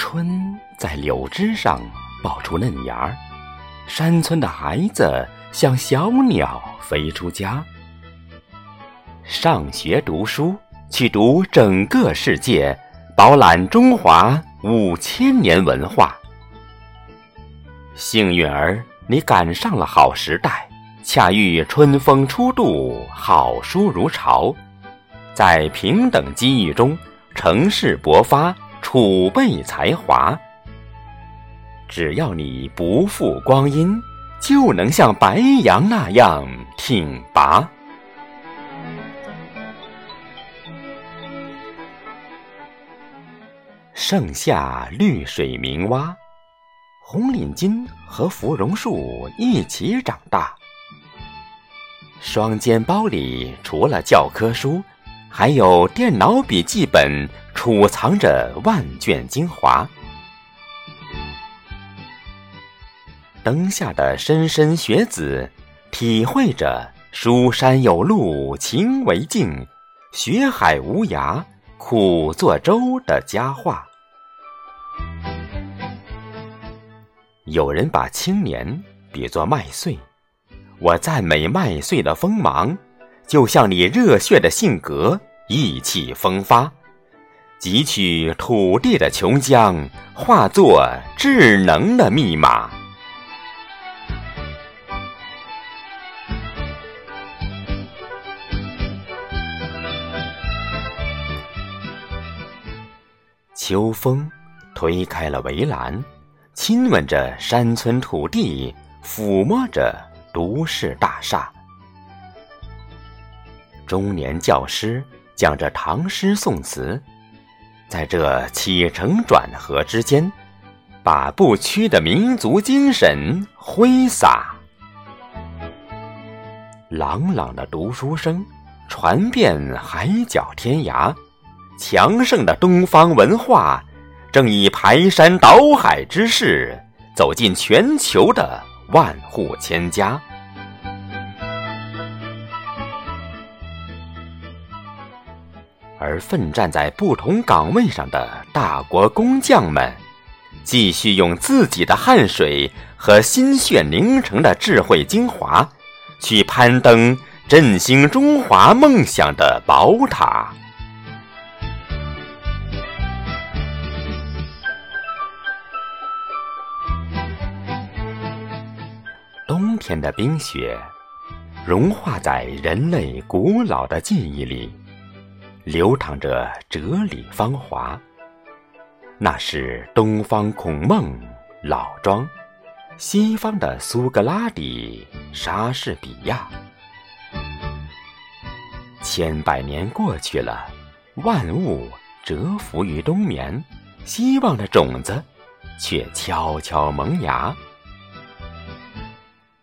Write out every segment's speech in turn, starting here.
春在柳枝上爆出嫩芽儿，山村的孩子像小鸟飞出家。上学读书，去读整个世界，饱览中华五千年文化。幸运儿，你赶上了好时代，恰遇春风初度，好书如潮，在平等机遇中，成事勃发，储备才华。只要你不负光阴，就能像白杨那样挺拔。盛夏绿水明蛙，红领巾和芙蓉树一起长大。双肩包里除了教科书，还有电脑笔记本，储藏着万卷精华。灯下的莘莘学子，体会着“书山有路勤为径，学海无涯苦作舟”的佳话。有人把青年比作麦穗，我赞美麦穗的锋芒，就像你热血的性格，意气风发，汲取土地的琼浆，化作智能的密码。秋风推开了围栏。亲吻着山村土地，抚摸着都市大厦。中年教师讲着唐诗宋词，在这起承转合之间，把不屈的民族精神挥洒。朗朗的读书声传遍海角天涯，强盛的东方文化。正以排山倒海之势走进全球的万户千家，而奋战在不同岗位上的大国工匠们，继续用自己的汗水和心血凝成的智慧精华，去攀登振兴中华梦想的宝塔。冬天的冰雪，融化在人类古老的记忆里，流淌着哲理芳华。那是东方孔孟老庄，西方的苏格拉底莎士比亚。千百年过去了，万物蛰伏于冬眠，希望的种子却悄悄萌芽。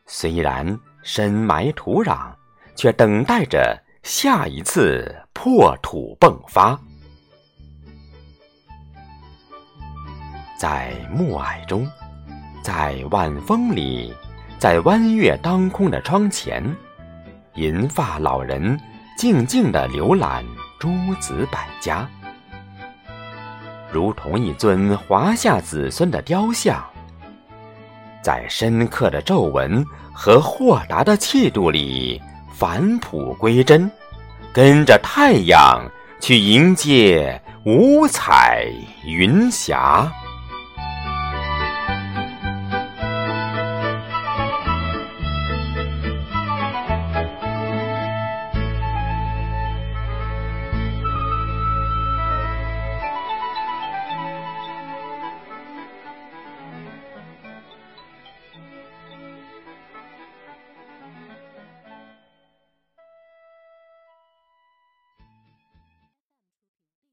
虽然深埋土壤，却等待着下一次破土迸发。在暮霭中，在晚风里，在弯月当空的窗前，银发老人静静地浏览诸子百家，如同一尊华夏子孙的雕像。在深刻的皱纹和豁达的气度里返璞归真，跟着太阳去迎接五彩云霞。